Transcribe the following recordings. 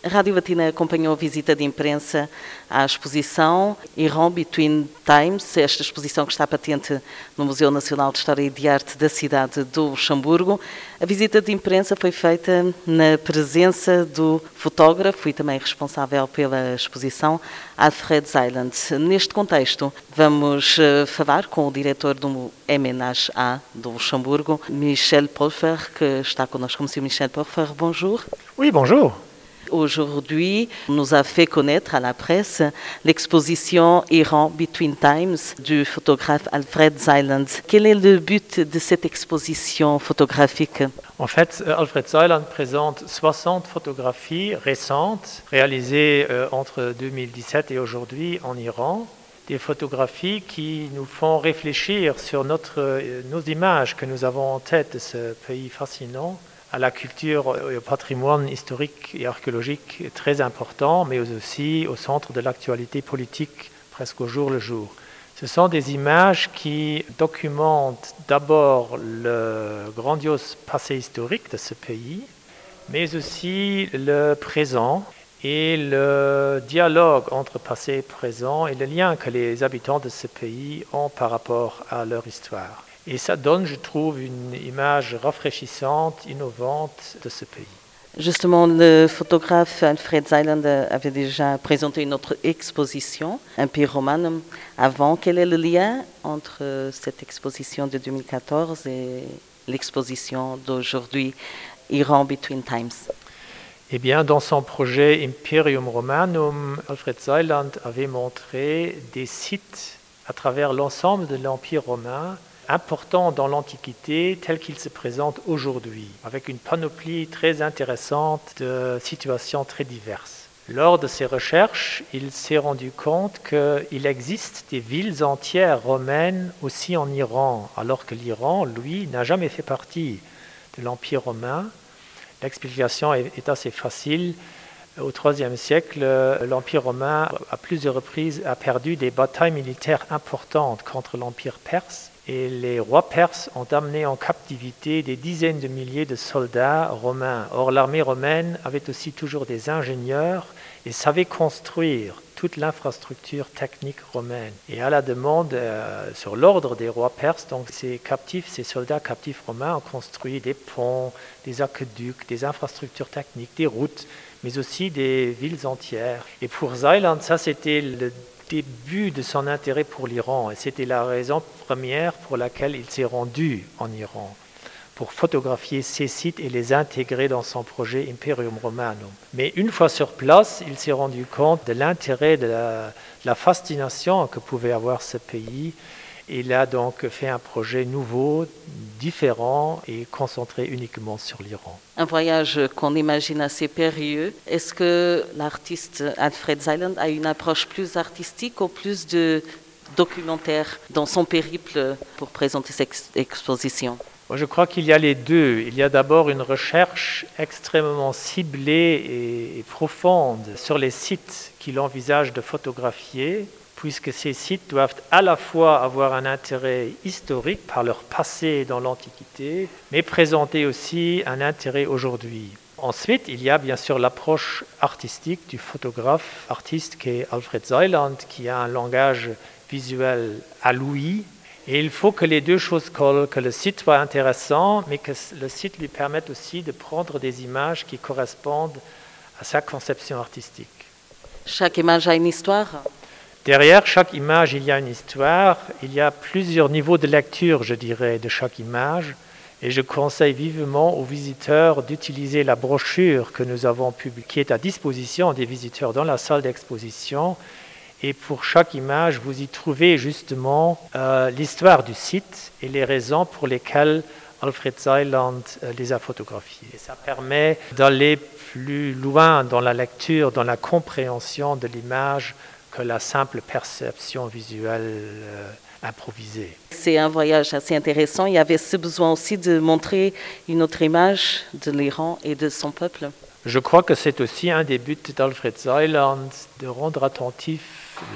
A Rádio Latina acompanhou a visita de imprensa à exposição Iran Between Times, esta exposição que está patente no Museu Nacional de História e de Arte da cidade do Luxemburgo. A visita de imprensa foi feita na presença do fotógrafo e também responsável pela exposição, Alfred Zeiland. Neste contexto, vamos eh, falar com o diretor do MNH do Luxemburgo, Michel Polfer, que está connosco. Monsieur Michel Polfer, bonjour. Oui, bonjour. Aujourd'hui, nous a fait connaître à la presse l'exposition Iran Between Times du photographe Alfred Zeiland. Quel est le but de cette exposition photographique? En fait, euh, Alfred Zeiland présente 60 photographies récentes réalisées euh, entre 2017 et aujourd'hui en Iran. Des photographies qui nous font réfléchir sur notre, euh, nos images que nous avons en tête de ce pays fascinant à la culture et au patrimoine historique et archéologique très important, mais aussi au centre de l'actualité politique presque au jour le jour. Ce sont des images qui documentent d'abord le grandiose passé historique de ce pays, mais aussi le présent et le dialogue entre passé et présent et le lien que les habitants de ce pays ont par rapport à leur histoire. Et ça donne, je trouve, une image rafraîchissante, innovante de ce pays. Justement, le photographe Alfred Zeiland avait déjà présenté une autre exposition, Empire Romanum, avant. Quel est le lien entre cette exposition de 2014 et l'exposition d'aujourd'hui, Iran Between Times? Eh bien, dans son projet Imperium Romanum, Alfred Zeiland avait montré des sites à travers l'ensemble de l'Empire romain important dans l'Antiquité tel qu'il se présente aujourd'hui, avec une panoplie très intéressante de situations très diverses. Lors de ses recherches, il s'est rendu compte qu'il existe des villes entières romaines aussi en Iran, alors que l'Iran, lui, n'a jamais fait partie de l'Empire romain. L'explication est assez facile. Au IIIe siècle, l'Empire romain, à plusieurs reprises, a perdu des batailles militaires importantes contre l'Empire perse et les rois perses ont amené en captivité des dizaines de milliers de soldats romains. Or, l'armée romaine avait aussi toujours des ingénieurs et savait construire toute l'infrastructure technique romaine. Et à la demande, euh, sur l'ordre des rois perses, donc ces captifs, ces soldats captifs romains ont construit des ponts, des aqueducs, des infrastructures techniques, des routes, mais aussi des villes entières. Et pour Zeiland, ça c'était le début de son intérêt pour l'Iran et c'était la raison première pour laquelle il s'est rendu en Iran pour photographier ces sites et les intégrer dans son projet Imperium Romanum. Mais une fois sur place, il s'est rendu compte de l'intérêt, de la, la fascination que pouvait avoir ce pays il a donc fait un projet nouveau, différent et concentré uniquement sur l'Iran. Un voyage qu'on imagine assez périlleux. Est-ce que l'artiste Alfred Zeiland a une approche plus artistique ou plus de documentaire dans son périple pour présenter cette exposition? Je crois qu'il y a les deux. Il y a d'abord une recherche extrêmement ciblée et profonde sur les sites qu'il envisage de photographier puisque ces sites doivent à la fois avoir un intérêt historique par leur passé dans l'Antiquité, mais présenter aussi un intérêt aujourd'hui. Ensuite, il y a bien sûr l'approche artistique du photographe artiste qui est Alfred Zeiland, qui a un langage visuel à Louis. Et il faut que les deux choses collent, que le site soit intéressant, mais que le site lui permette aussi de prendre des images qui correspondent à sa conception artistique. Chaque image a une histoire Derrière chaque image, il y a une histoire, il y a plusieurs niveaux de lecture, je dirais, de chaque image. Et je conseille vivement aux visiteurs d'utiliser la brochure que nous avons publiée, qui est à disposition des visiteurs dans la salle d'exposition. Et pour chaque image, vous y trouvez justement euh, l'histoire du site et les raisons pour lesquelles Alfred Zeiland euh, les a photographiés. ça permet d'aller plus loin dans la lecture, dans la compréhension de l'image que la simple perception visuelle euh, improvisée. C'est un voyage assez intéressant. Il y avait ce besoin aussi de montrer une autre image de l'Iran et de son peuple. Je crois que c'est aussi un des buts d'Alfred Zeiland de rendre attentif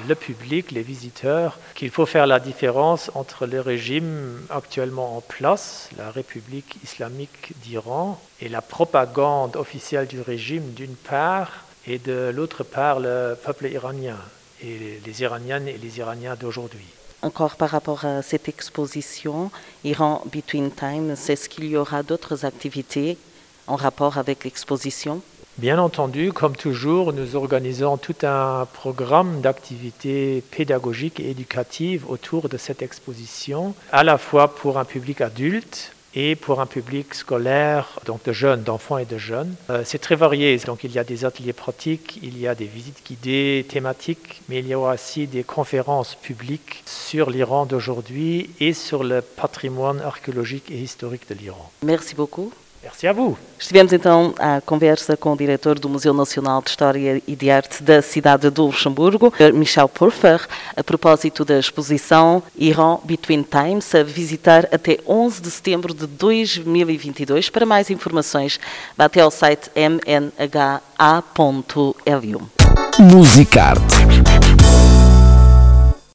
le public, les visiteurs, qu'il faut faire la différence entre le régime actuellement en place, la République islamique d'Iran, et la propagande officielle du régime d'une part, et de l'autre part le peuple iranien, et les Iraniennes et les Iraniens d'aujourd'hui. Encore par rapport à cette exposition, Iran Between Times, est-ce qu'il y aura d'autres activités en rapport avec l'exposition? Bien entendu, comme toujours, nous organisons tout un programme d'activités pédagogiques et éducatives autour de cette exposition, à la fois pour un public adulte et pour un public scolaire, donc de jeunes, d'enfants et de jeunes. Euh, c'est très varié, donc il y a des ateliers pratiques, il y a des visites guidées thématiques, mais il y a aussi des conférences publiques sur l'Iran d'aujourd'hui et sur le patrimoine archéologique et historique de l'Iran. Merci beaucoup. Merci a vous. Estivemos então à conversa com o diretor do Museu Nacional de História e de Arte da cidade do Luxemburgo, Michel Purfer, a propósito da exposição Iran Between Times, a visitar até 11 de setembro de 2022. Para mais informações, vá até ao site mnha.lu. Musicarte